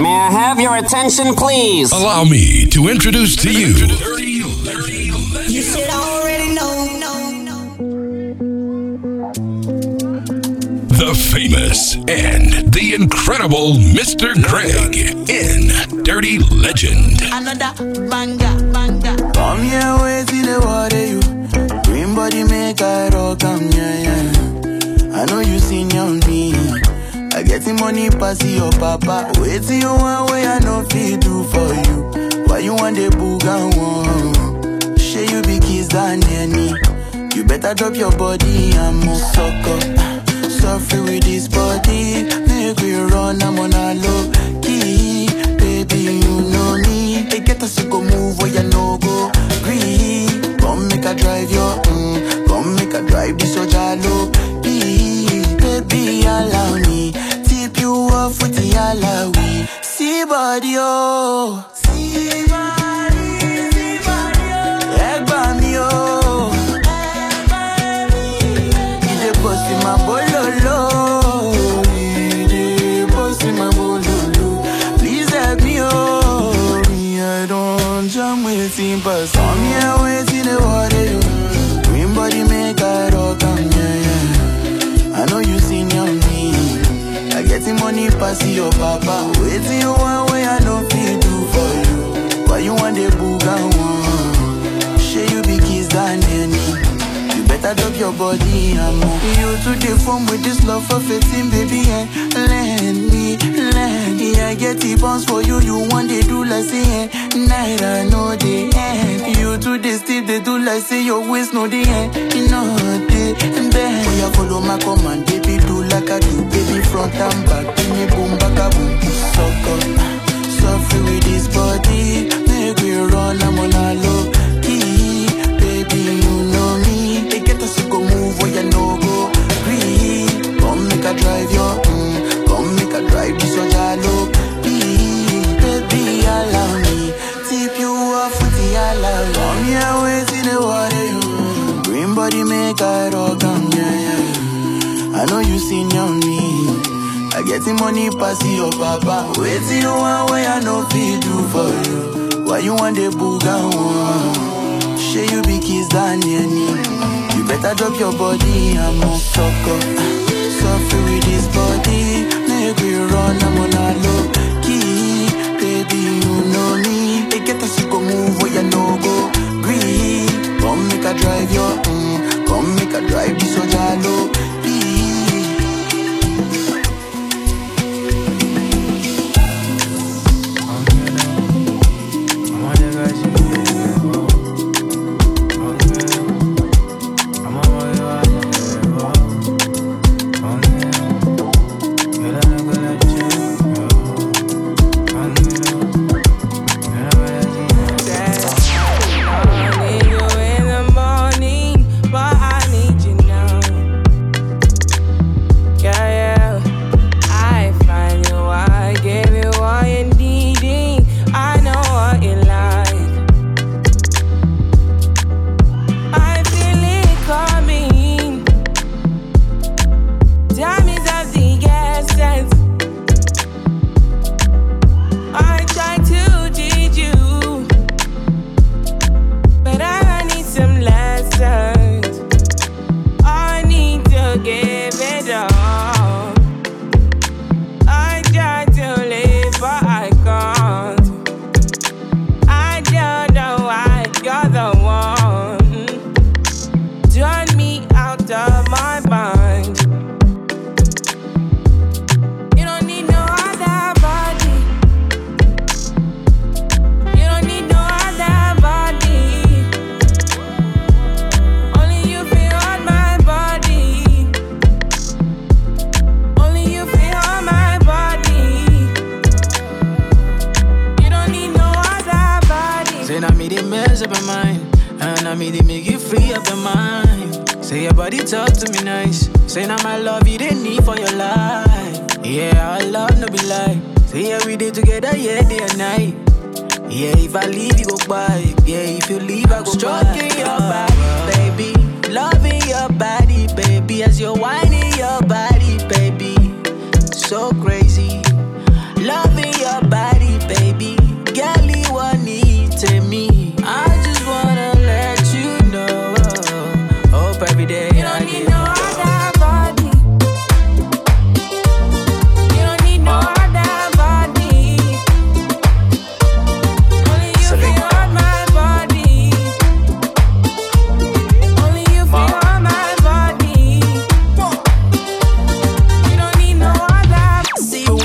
May I have your attention, please? Allow me to introduce to you You should already know. the famous and the incredible Mr. Greg in Dirty Legend. Another banger, banger. Come here, wait till the water you. Green body make I rock, come yeah, yeah. I know you seen on me. I get the money pass your papa. Wait till you want way I know fit do for you. Why you want the boogan one? Share you be kiss than any. You better drop your body and move sucker. Suffer with this body. Make we run, I'm on a low key. Baby, you know me. They get us to go move where you no go. Green. Come make a drive your, mm. Come make a drive this your jalo. With the alawi. See body, oh. See body, pass your papa. Waiting you one way I don't feel do for you. Why you want the boogan one? Share you be kiss than any. You better drop your body and move. You to the phone with this love for 15, baby, and lend me, lend me. I get the bounce for you, you want they do like say, eh, night I know the end. The still they do like say your waist know the end. You know the bend. Oh, yeah, follow my command, baby, do like I do, baby, front and back. Give me boom, back a boom, suck up. Suffer with this body, make we run, I'm on a low key. Baby, you know me. They get us to go move oh, where you no go. Come make a drive your, I get money pass your papa. Wait till you want way I know fit do for you. Why you want the boogan one? Share you be kiss than any. You better drop your body and move sucker. Suffer with this body. Make we run, I'm on a low key. Baby, you know me. They get to go move where you no go. Green. Come make a drive your, mm. Come make a drive this your jalo.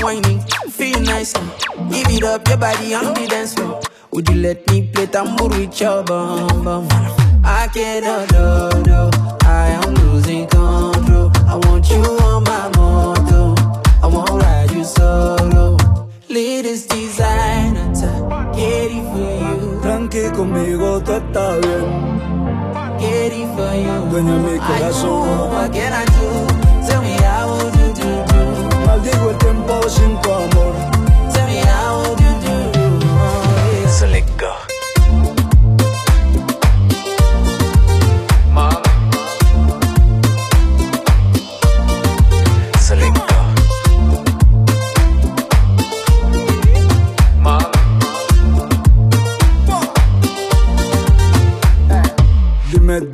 Whining, feel nice. Give it up, your body on the dance floor. Would you let me play tambour with your bum bum? I cannot, no, no. I am losing control. I want you on my moto. I won't ride you solo. Latest designer, it for you. Tranqui conmigo, tú estás bien. It for you. Dueña mi I corazón. know, what can I do? Maldigo el tiempo sin tu amor.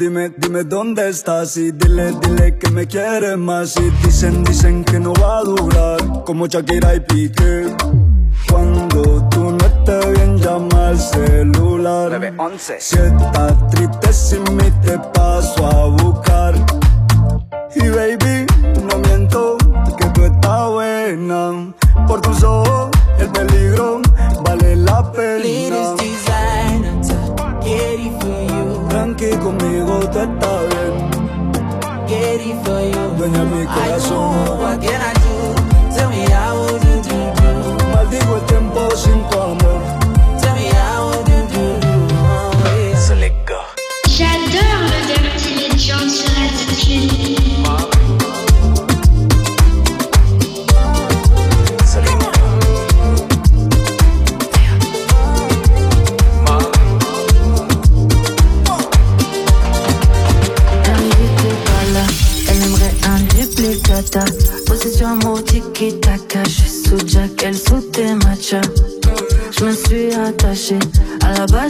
Dime, dime, dónde estás y dile, dile que me quieres más y dicen, dicen que no va a durar como Shakira y Piqué. Cuando tú no estés bien llama al celular. Si estás triste sin mí te paso a buscar. Y baby, no miento que tú estás buena. Por tus ojos el peligro vale la pena. Latest designer, get it for you. Tranqui conmigo tú estás bien. Get it for you. Dueña mi I corazón. know, what can I do? Tell me how would you do, do? Maldigo el tiempo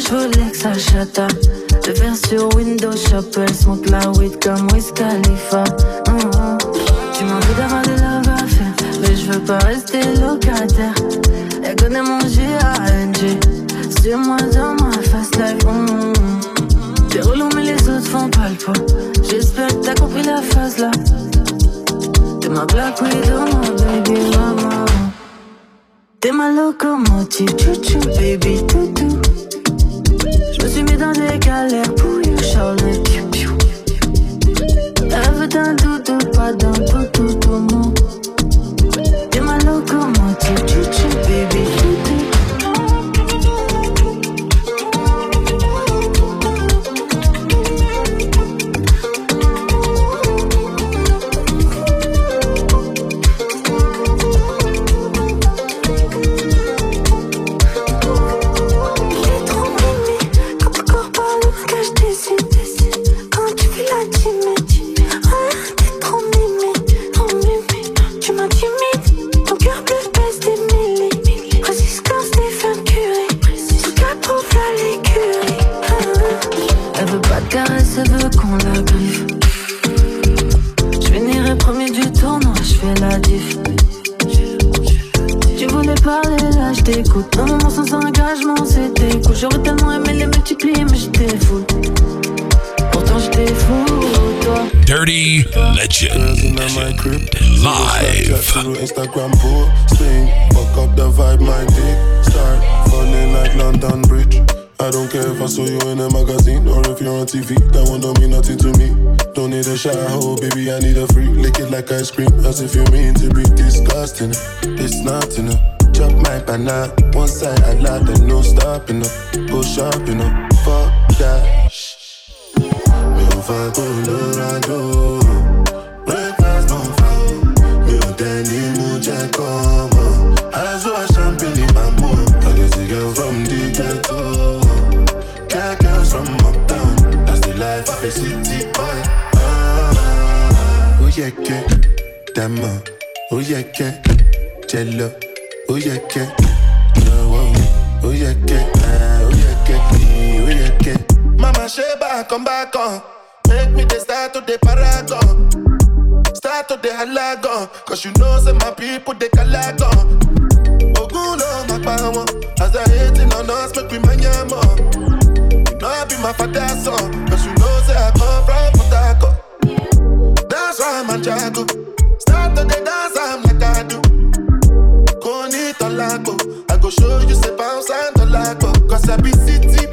je voulais que ça chata. Le faire sur Windows Shop, elle smoke la weed comme Wiz Khalifa. Mhm. Tu m'en veux d'avoir des love à faire, mais je veux pas rester locataire. Elle connaît mon G-A-N-G, sur moi dans ma face life. Mhm. T'es relou mais les autres font pas le poids J'espère que t'as compris la phase là T'es ma black widow, ma baby mama T'es ma locomotive, chouchou baby Dirty Legend. Live. Instagram posting, fuck up the vibe, my dick start falling like London Bridge. I don't care if I saw you in a magazine or if you're on TV. That one don't mean nothing to me. Don't need a shower, baby. I need a free. Lick it like ice cream, as if you mean to be disgusting. It's not enough. Chop my banana, one side I then no stopping up. Go shopping up, fuck that. Mi ò fa Colorado, breakfast no fa o. Mi ò tẹ́ ní mú jẹ́ kọ́ mọ́. Aṣọ champagne in my mood. I get the girl from the ghetto. Got from uptown. That's the life of a city boy. Oh yeah, que, dama. Oh yeah, que, jello. Oh yeah, yeah, que, oh yeah, que, oh yeah, que. Mama Sheba, come back on. Make me the start to the paragon. Start to the halagon. Cause you know, say my people, they calagon. Ogun lo ma pa. As I hating on us, make we mind ya more. You know I be my father's son. Cause you know, say I come from Port That's why I'm a jago. Start to the dance, I'm like I do. lago. I go show you say bounce and the lago. Cause I be city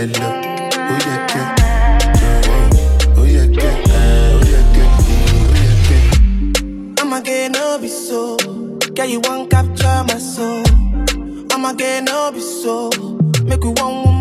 jẹ lọ ó yẹ kẹ. ó yẹ kẹ ó yẹ kẹ ó yẹ kẹ. ọmọge no be so girl you wan capture my soul ọmọge no be so make we one woman.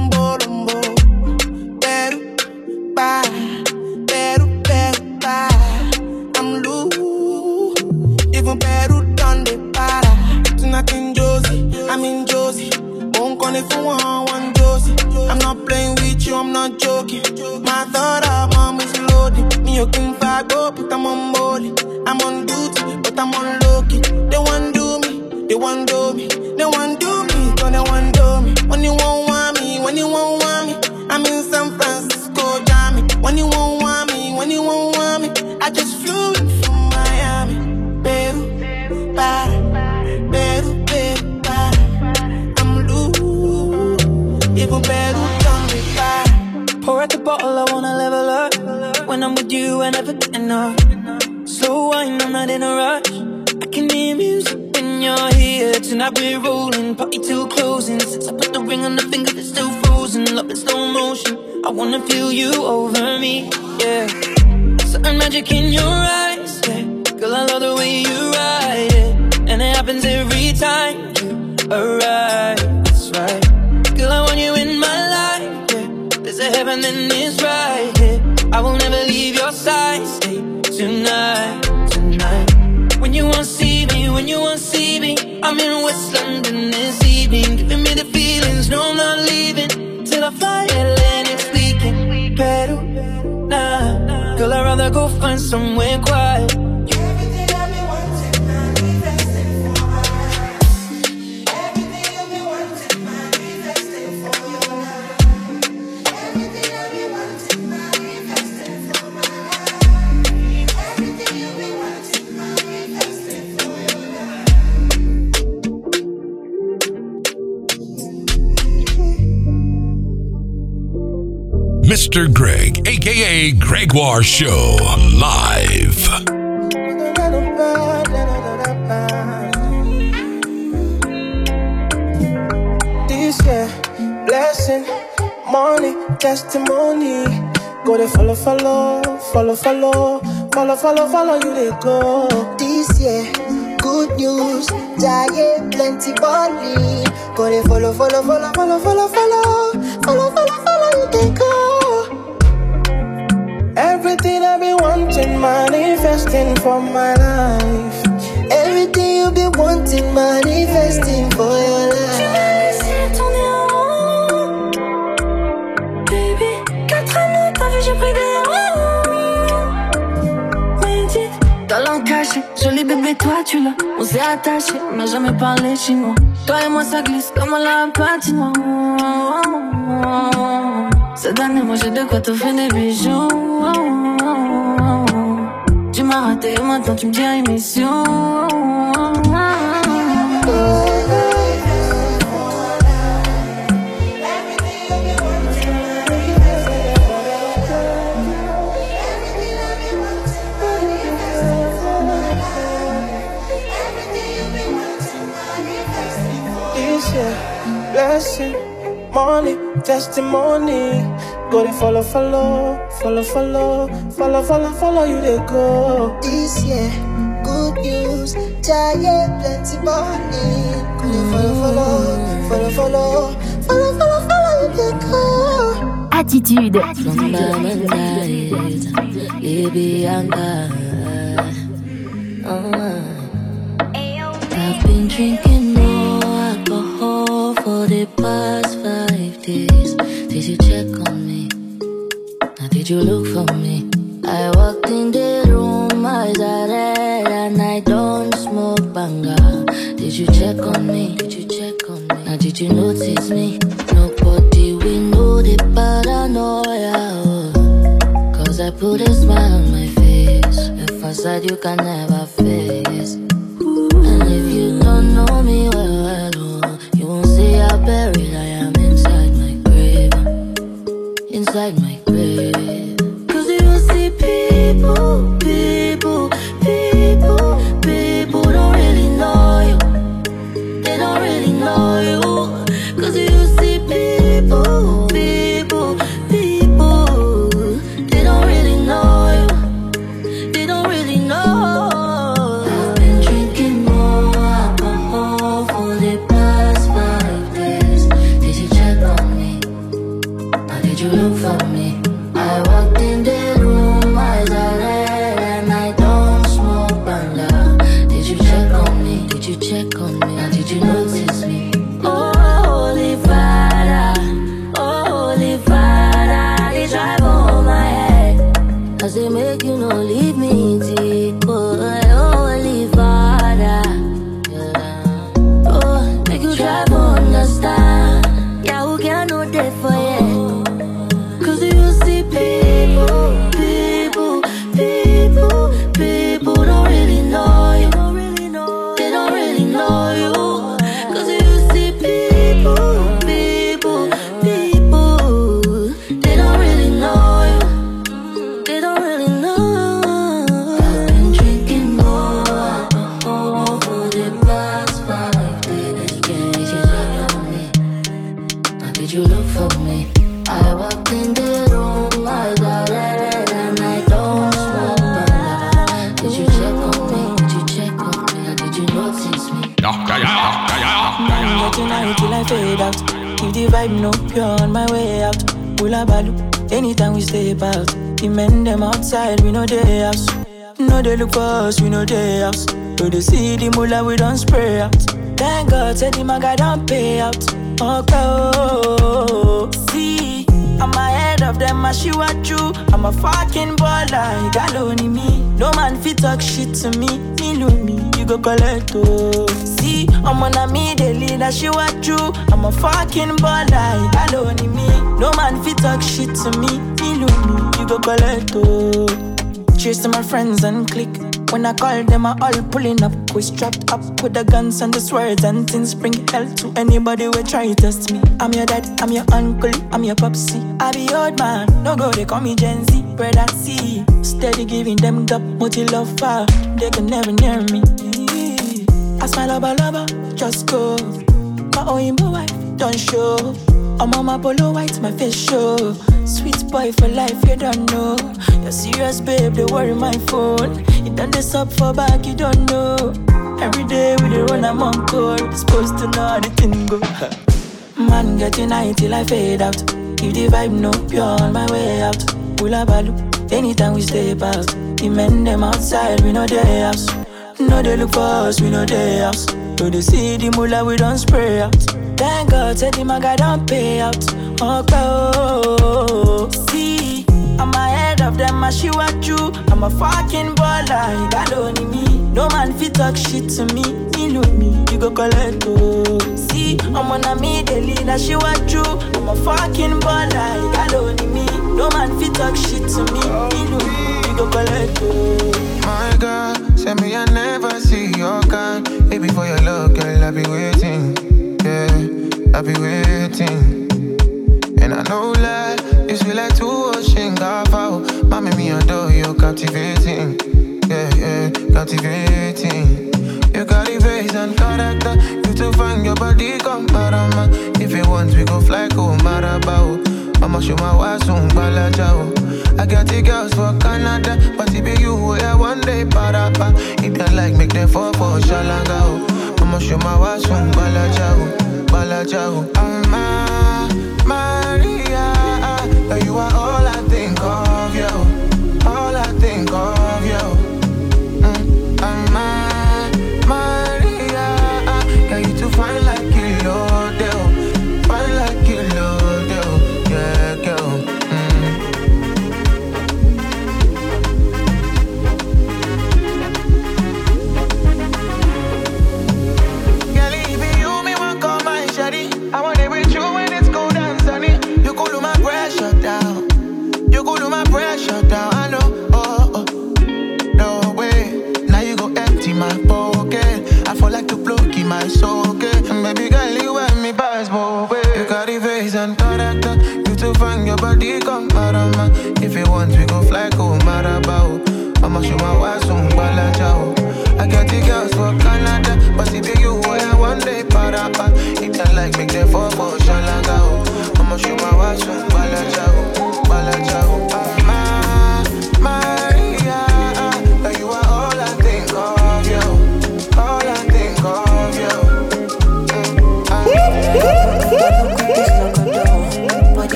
Rather go find somewhere quiet. Mr. Greg, aka Gregoire Show, live. This year, Blessing, money, testimony. Go they follow, follow, follow, follow, follow, follow, follow you they go. This year, good news, diet, plenty body. Go they follow, follow, follow, follow, follow, follow, follow, follow. follow. Everything I've been wanting, manifesting for my life. Everything you been wanting, manifesting for your life. Baby, 4 années, t'as j'ai pris des Médite, talent caché, joli bébé, toi tu l'as. On s'est attaché, m'a jamais parlé chinois. Toi et moi, ça glisse comme la patinoire. Cette année, moi j'ai de quoi te faire des bijoux. Tu m'as raté, maintenant tu me dis émission. Blessing, money, testimony. Go they follow, follow, follow, follow, follow, follow, follow you they go. This year, good news, giant plenty money. Go they follow, follow, follow, follow, follow, follow, follow you they go. Attitude. I've been drinking more alcohol for the past five days. Did you look for me? I walked in the room, eyes are red, and I don't smoke banga. Did you check on me? Did you check on me? Now did you notice me? Nobody we know the paranoia. Cause I put a smile on my face. A facade you can never face. And if you don't know me God, the maga don't pay out. Okay, oh, oh, oh, see, I'm ahead of them, I shoot at you. I'm a fucking baller, you got only me. No man fit talk shit to me, me know me, you go collect oh. See, I'm on a me, they lead, I shoot at you. I'm a fucking baller, you got only me. No man fit talk shit to me, me know me, you go collect oh. Cheers to my friends and click. When I call them, I all pulling up. We strapped up with the guns and the swords and things. Bring hell to anybody who try to test me. I'm your dad, I'm your uncle, I'm your popsy. I be old man, no go, they call me Gen Z. Brother C, steady giving them the multi love fire. They can never near me. I smile lover, lover, just go. My Oimbo wife, don't show. I'm on my polo white, my face show. Sweet boy for life, you don't know. You're serious, babe, they worry my phone. Done this up for back, you don't know. Every day we dey run, I'm on call. Supposed to know how the thing go. Man, getting high till I fade out. If the vibe no pure on my way out. Hula balu, anytime we stay past. The men them outside, we know they house. No, they look for us, we know they house. So they see the mullah, we don't spray out. Thank God, said the maga don't pay out. Okay, oh, oh, oh, oh. see, I'm ahead of them, I shoot at you. I'm a fucking baller, got only me. No man fit talk shit to me, me know me, you go collect oh. See, I'm on a me, I shoot at you. I'm a fucking baller, got only me. No man fit talk shit to me, me know me, you go collect oh. My God, send me I never see your kind. Baby, for your love, girl, I be waiting. Yeah, I be waiting. And I know lie, you sweet like two ocean golf Mommy, me adore you, captivating. Yeah, yeah, captivating. You got the face and character. You to find your body, come parama. If you want, we go fly, go marabao. I'ma show my wife soon, balajao. I got the girls for Canada, but it be you I one day parapa. If they like, make them fall for shalangao. I'ma show my wife soon, balajao, balajao. I'm a Maria, yeah, you are all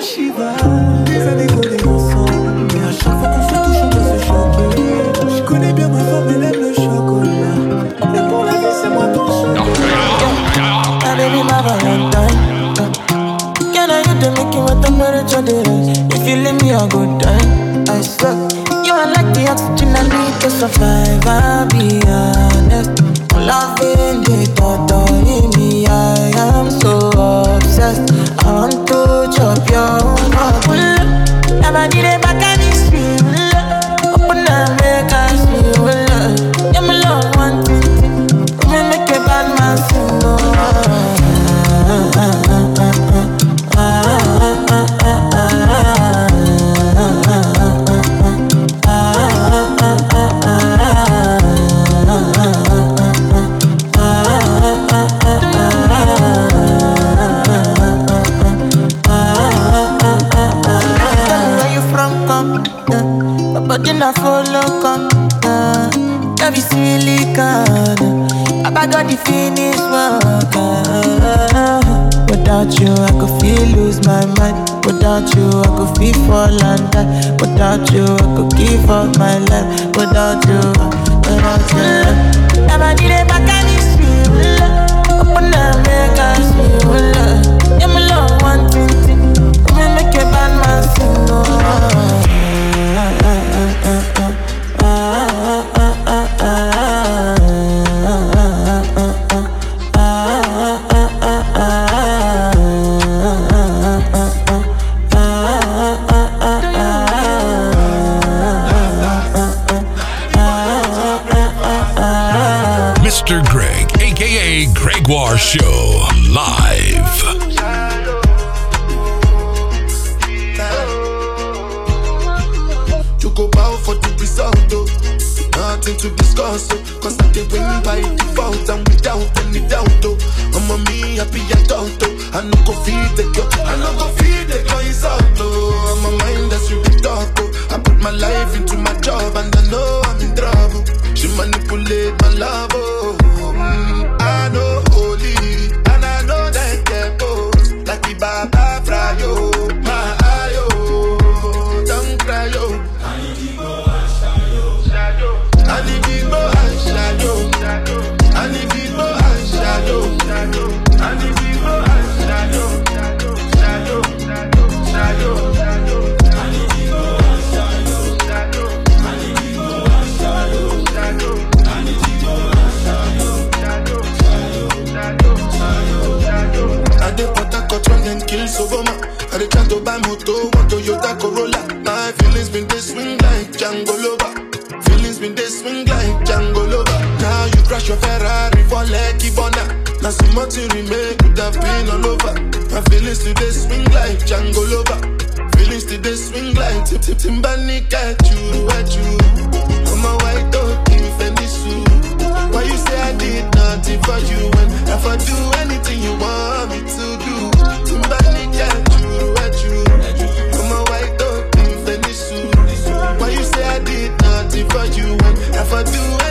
Shiva. Les années qu'on ensemble. Mais à chaque fois qu'on se touche, on doit se choquer. Je connais bien ma forme, elle aime le chocolat. Et pour la vie, c'est moi ton chocolat. Now, baby, my Valentine. Can I get the making with temperature delay? If you leave me, I'll go die. I suck. You are like the oxygen I need to survive. I'll be honest. Loving the thought of me, I am so obsessed. I want to I'ma need it bad. I got the finish work. Without you, I could feel lose my mind. Without you, I could feel fall and die. Without you, I could give up my life. Without you, without you. Never need a back and it's real. Open up, make us feel. Yeah, my love, one thing, thing. Make a bad man sing. Show, live. You go bow for the result, oh. Nothing to discuss, oh. Cause I did win by default and without any doubt, oh. I'm a me happy adult, oh. I no go feed the girl, I no go feed the girl insult, oh. I'm a mind that's really dark, oh. I put my life into my job and I know I'm in trouble. She manipulate my love, oh. Mm, kill I dey try to buy moto, one Toyota Corolla. My feelings been they swing like Django Lover. Feelings been they swing like Django Lover. Now you crash your Ferrari for Lucky Bona. Now see money remain could have been all over. My feelings today swing like Django Lover. Feelings today swing like Tip Tip Timbani at you, at you. I'm a white dog Fendi suit. Why you say I did nothing for you when if I do anything you want me to for you if I do? anything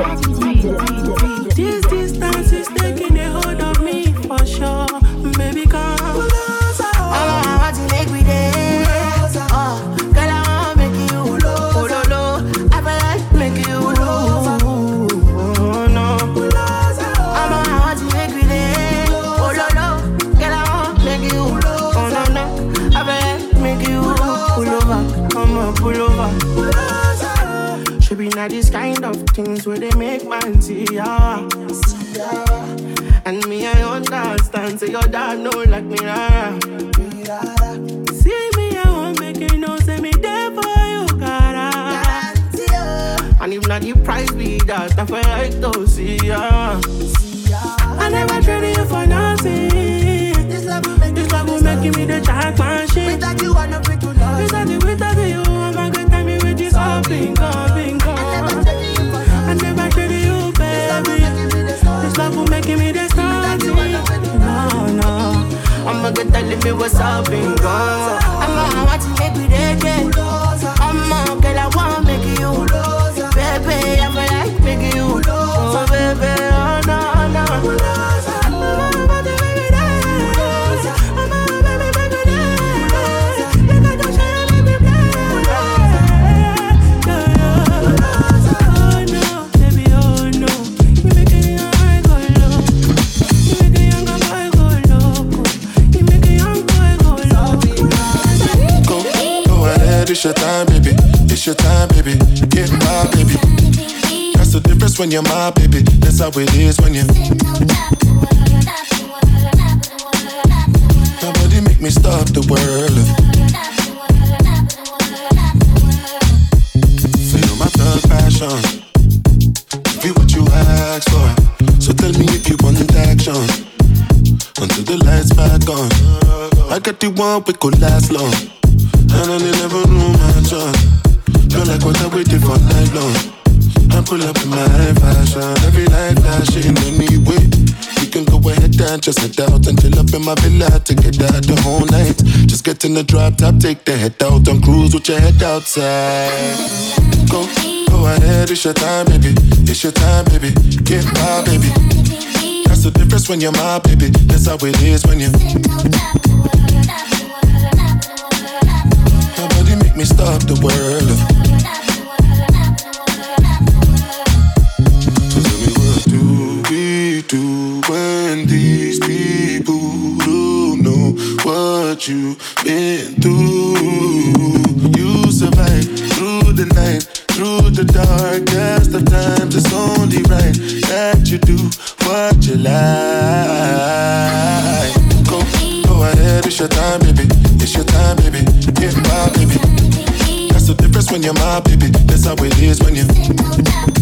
Attitude. Say know like me, rara. See me, I won't make you know. Say me there for you, cara. And if not the price be that, I feel like to see ya. I never traded you for nothing. This love will make, this love will make me the jackpot shit. Without you, I'm not free to love. Without you, without you, I'm not gonna tell me with this all bingo, bingo. I never traded you, baby. This love will make me the starting. I'ma get telling me what's up. I'ma want to make me reggae. I'ma your time, baby. Get my baby. That's the difference when you're my baby. That's how it is when you. Nobody make me stop the world. Feel my thug passion. Be what you ask for. So tell me if you want action. Until the lights back on. I got the one we could last long. And I never knew my chance. Feel like what I waited for night long. I pull up in my fashion. Every light flashing anyway. You can go ahead and just head out and chill up in my villa to get out the whole night. Just get in the drop top, take the head out and cruise with your head outside. Go, go ahead, it's your time, baby. It's your time, baby. Get my baby. That's the difference when you're my baby. That's how it is when you. Nobody make me stop the world. Do when these people don't know what you've been through? You survive through the night, through the darkest of times. It's only right that you do what you like. Go, go ahead, it's your time, baby. It's your time, baby. Get my baby. That's the difference when you're my baby. That's how it is when you.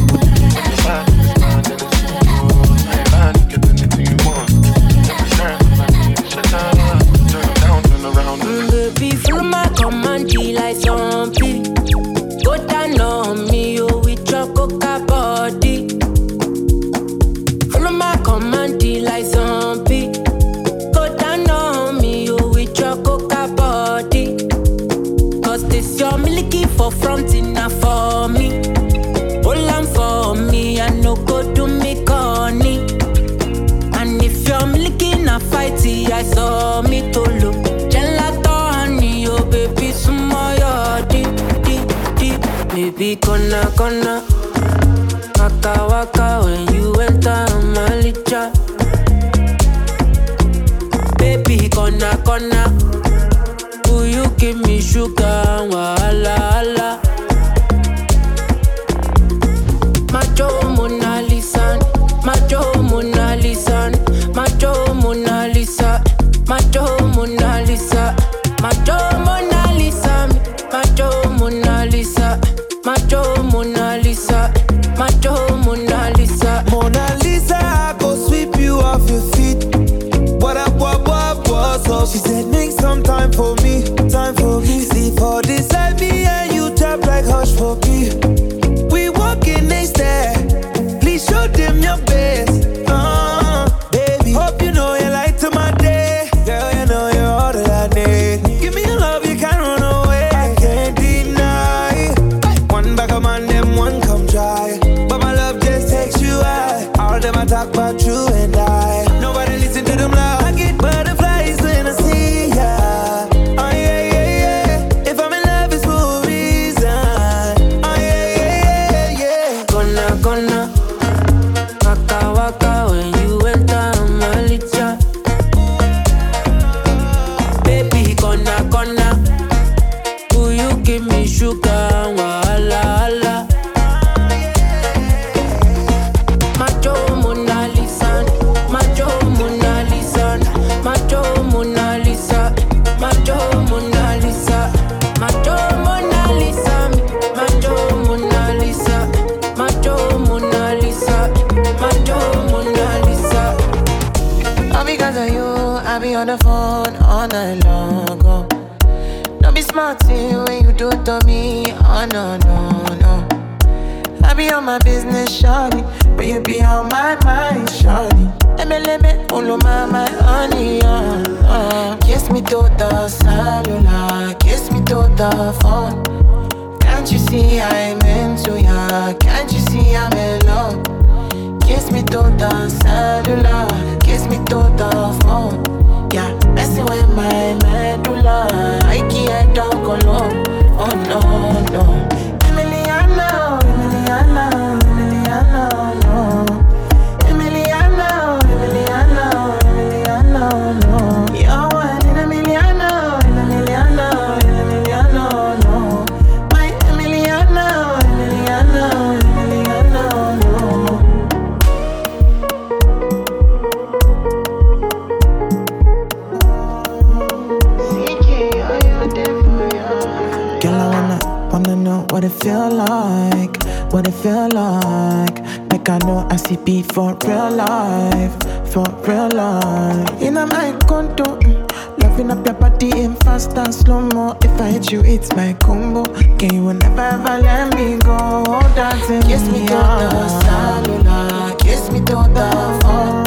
Feel like, what it feel like. Like I know I see be for real life, for real life. In a my condo, mm, loving up your body in fast and slow mo. If I hit you, it's my combo. Can you never ever let me go? Dancing Kiss me to the cellular, kiss me to the phone.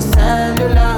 Cellular,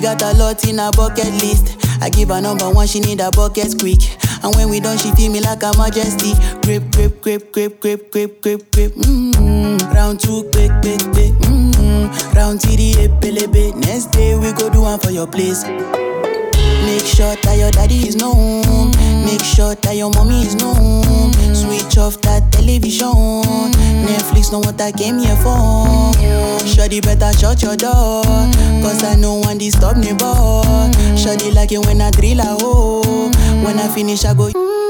Got a lot in her bucket list. I give her number one, she need a bucket quick. And when we done, she feel me like a majesty. Grip, grip, grip, grip, grip, grip, grip, grip. Mm-hmm. Round two, quick, quick, quick. Mm-hmm. Round three, epelebe. Next day we go do one for your place. Make sure that your daddy is known. Make sure that your mommy is known. Switch off that television. Netflix know what I came here for. Shorty better shut your door. Cause I know one disturb me, boy. Shorty like it when I drill a hole. When I finish, I go.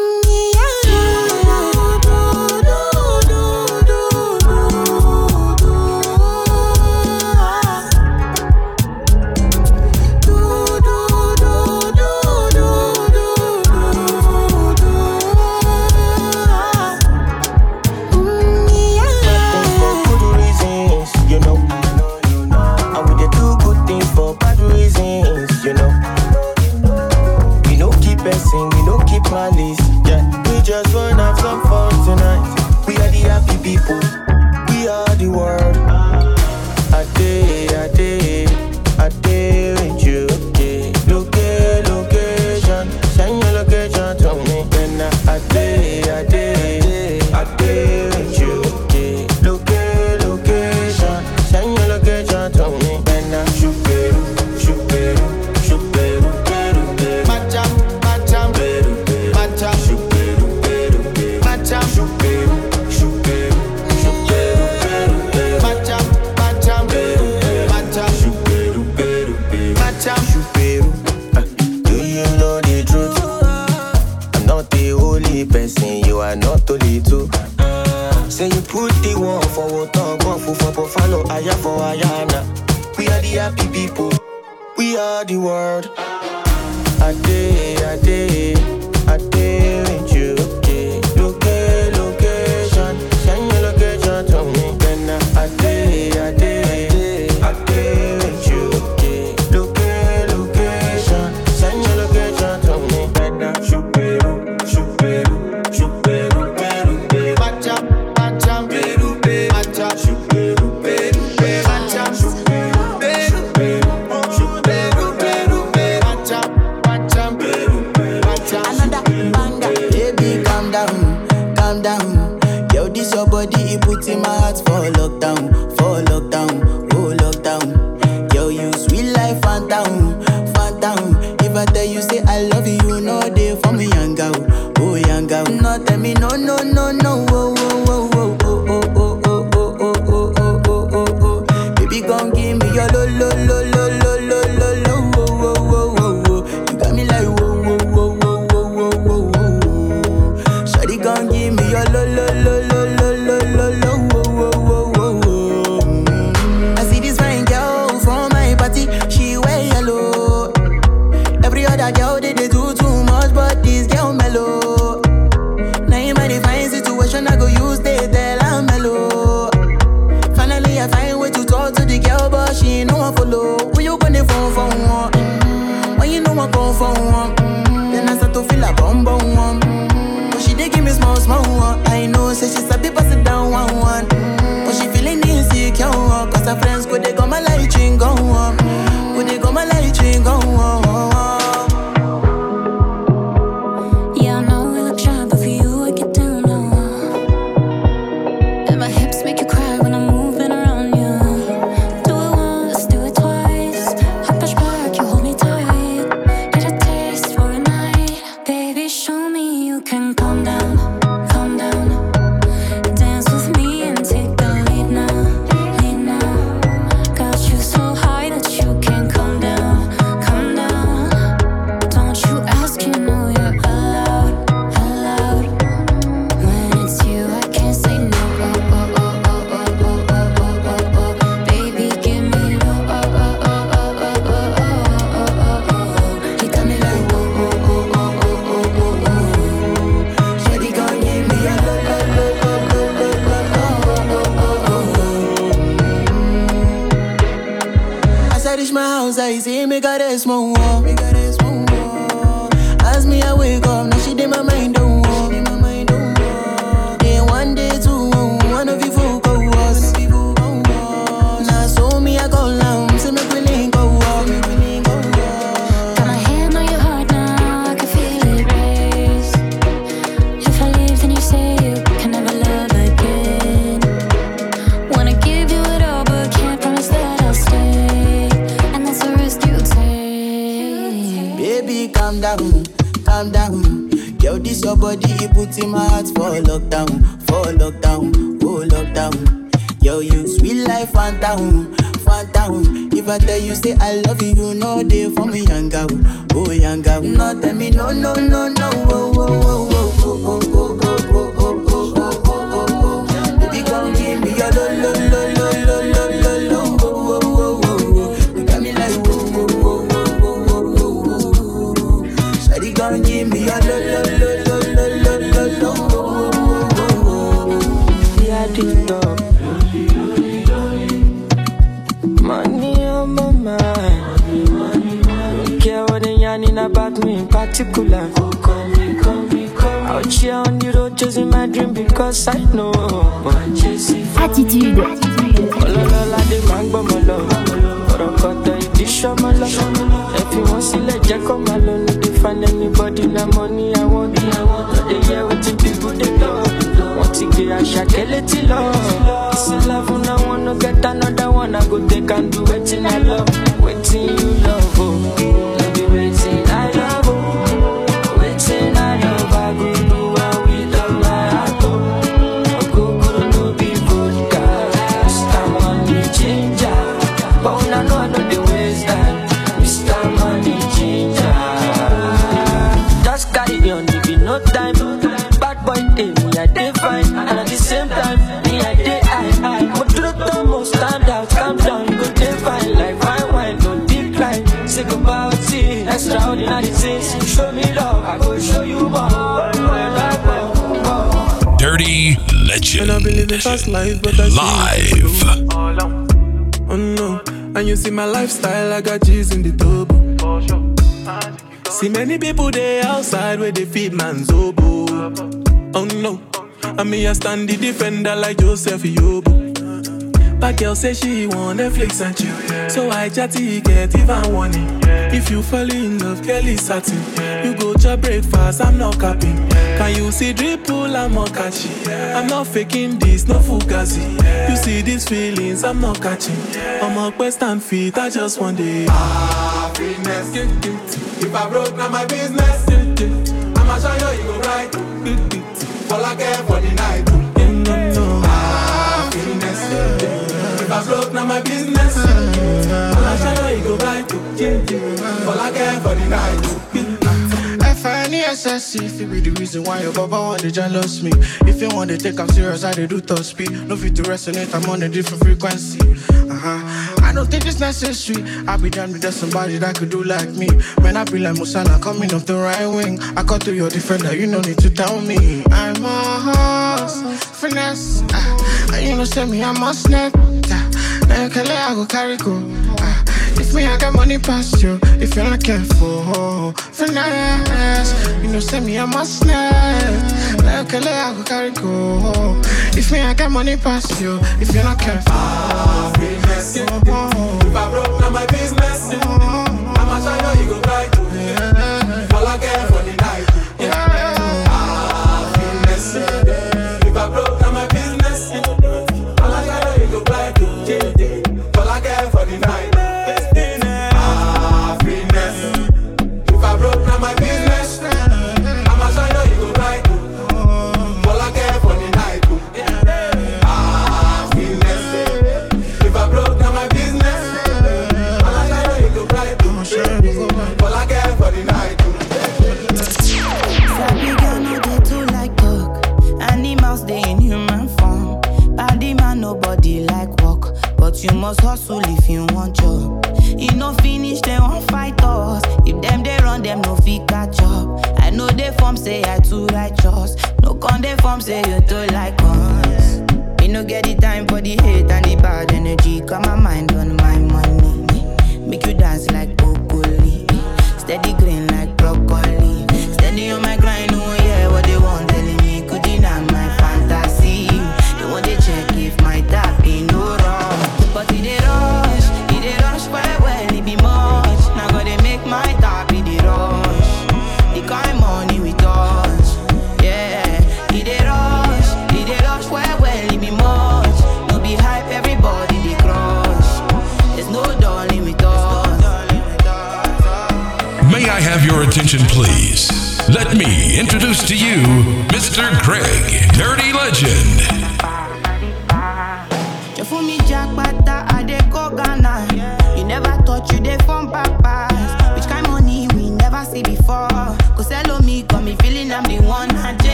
down, fat down. If I tell you say I love you, you know they for me young girl, oh young girl. Tell me no no no no, oh oh oh oh oh oh. cause I know. Attitude. Ọlọ́lọ́lá dé máa ń gbọ́ mọ́ lọ. Ọ̀rọ̀ kọ̀tọ̀ ìdíṣọ́ mọ́ lọ. Ẹ̀fí wọn sílẹ̀ jẹ́ kó máa lọ. No dey find anybody na money I want. No dey hear wetin people dey talk. Wọ́n ti gbé àṣà kélé tí lọ. Ìsìláfún náà wọn no get another one. I go take and do wetin I love, wetin you love. I. Dirty Legend. I believe been fast life, but I Live. Oh no, and you see my lifestyle, I got cheese in the tub. See many people there outside where they feed man's oboe. Oh no, I me mean, I stand the defender like Joseph Yobo. Bad girl say she want Netflix and chill. Yeah. So I chatty get even warning. Yeah. If you fall in love, girl is satin. Yeah. You go to breakfast, I'm not capping. Can you see drip pull I'm not catching. I'm not faking this, no fugazi. You see these feelings, I'm not catching. I'm a western fit, I just want it. Happiness. If I broke, now my business. I'ma show you, you go right. All I care for the night. I broke, now my business. All I shadow, he go buy to change it. All I care for the night. If I any excessive, it be the reason why your baba want to jealous me. If you want to take I'm serious, I they do to speed. No fit to resonate, I'm on a different frequency. I don't think it's necessary. I be damned if there's somebody that could do like me. Man, I be like Musala coming off the right wing. I cut to your defender, you no need to tell me. I'm a horse, finesse. Uh, you know, send me, I'm a snap. Ah. Now you can let I go carry go. Uh, if me, I got money past you. If you're not careful, oh, finesse. You know, send me, I'm a snap. Now you can let I go carry go. If me, I got money past you. If you're not careful, oh, finesse.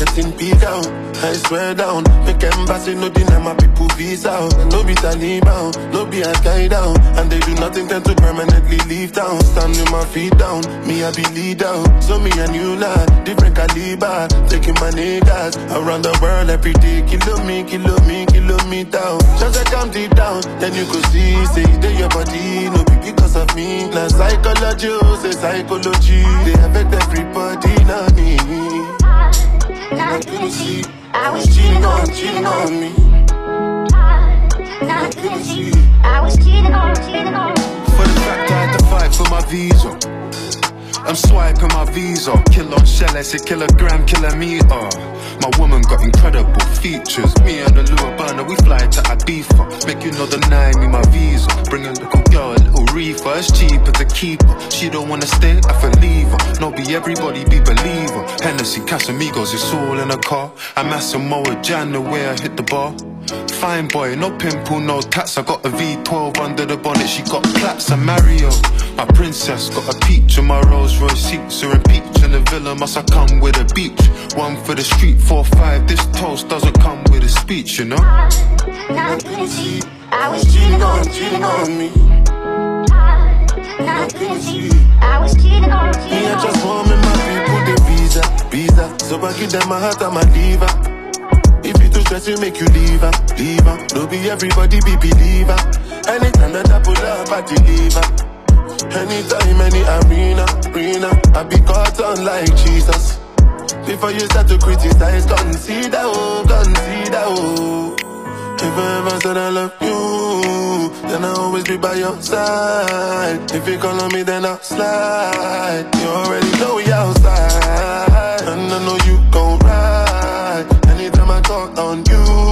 getting big out. I swear down, make embassy no deny my people visa. No be Taliban, no be a guy down. And they do nothing tend to permanently leave town. Standing my feet down, me I be leader. So me a new line, different caliber. Taking my niggas around the world every day. Kilo me, kilo me, kilo me down. Just like I'm deep down, then you could see, say they your body, no be because of me. Now psychology, oh, say psychology. They affect everybody, not me. I was cheating on, cheating on me. I couldn't see I was cheating on, cheating on. me. For the fact I had to fight for my visa. I'm swiping my visa. Kilo shell, I say kilogram, kilometer. My woman got incredible features. Me and the burner, we fly to Ibiza. Make you know the nine, me my visa. Bring a little girl, a little reefer. It's cheaper to keep her. She don't wanna stay, I feel leave her. No, be everybody, be believer. Hennessy, Casamigos, it's all in a car. I'm Samoa Jan, the way I hit the bar. Fine boy, no pimple, no tats. I got a V12 under the bonnet. She got plaits. I'm Mario. My princess got a peach in my Rolls Royce seats. Are in peach in the villa. Must I come with a beach? One for the street, four five. This toast doesn't come with a speech, you know. And I I was cheating on, cheating on me. And I I was cheating on, Me, cheating I on. just want me my people, they visa, visa. So I give them my heart and my diva. Stress, it make you leave her, leave her. No be everybody be believer. Anytime that I pull up, I deliver. Anytime, any arena, arena, I be caught on like Jesus. Before you start to criticize, consider, oh, consider, oh. If I ever said I love you, then I'll always be by your side. If you call on me, then I'll slide. You already know we outside, and I know. Talk on you,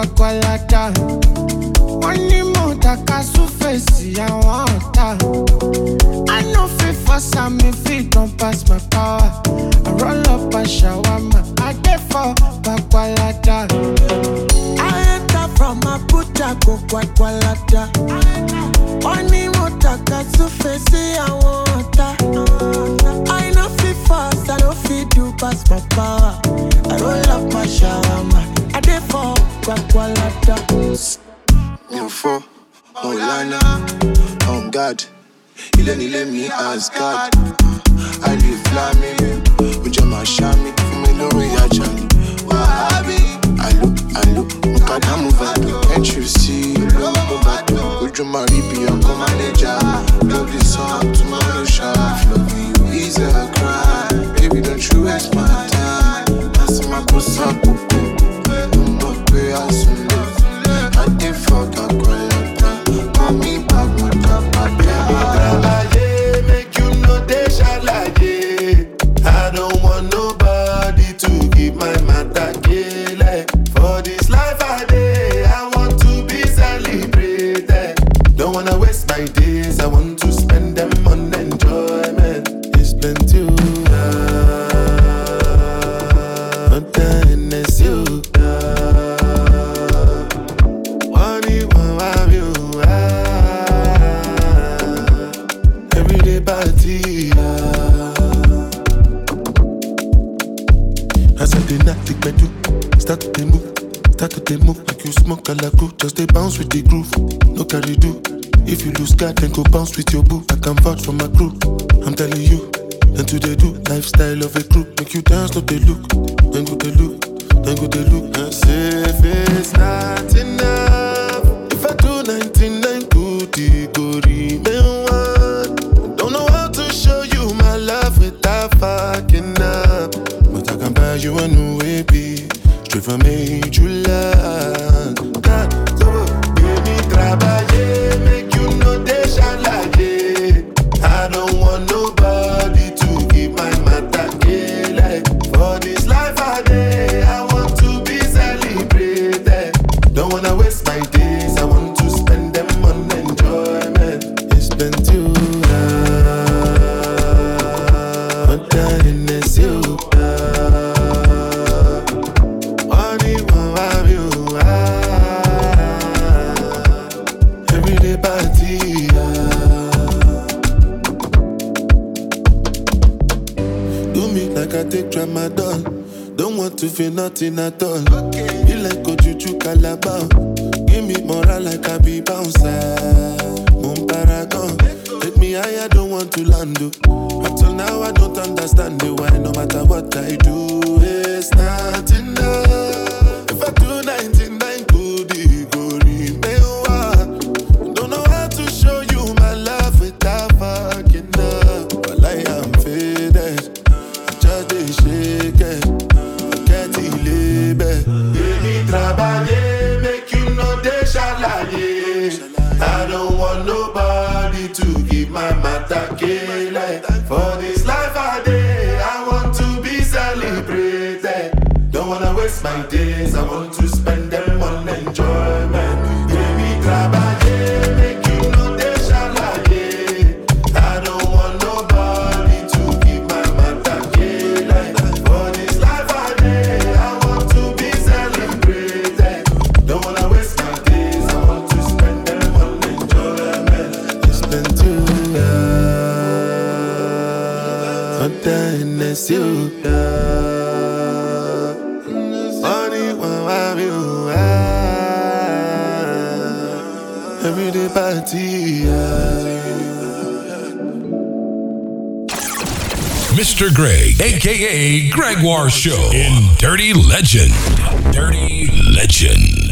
Abuja, go Gwagwalada. Wọ́n ní mo dàka súfèsì àwọn ọ̀tá. I no fit don pass my power. I roll up a shawarma, I dey for Gwagwalada. I enter from Abuja, go Gwagwalada. Wọ́n ní mo dàka súfèsì àwọn ọ̀tá. I no fit force, I no fit do pass my power. I roll up my shawarma, I dey for mi wọn ò lánà on guard ilé nílé mi asgard àlè flami ó jẹ́ máa ṣá mi fún mi lórí ajá ni wàhábì àlò àlò mukadamu vado entry sí olówó bàdó ojú máa rí bí ọkọ mánéjà lórí sàn tomorrow ṣá floppy easy I cry baby survive you. Ah, everyday party. Ah. Do me like I take tramadol. Don't want to feel nothing at all. Okay. Be like Ojuju Calabar. Give me more like a be bouncer. Moon paragon. Take me high, I don't want to land. Oh. Up until now, I don't understand the why. No matter what I do, it's not enough. Days, I want aka Gregoire Show in Dirty Legend. Dirty Legend.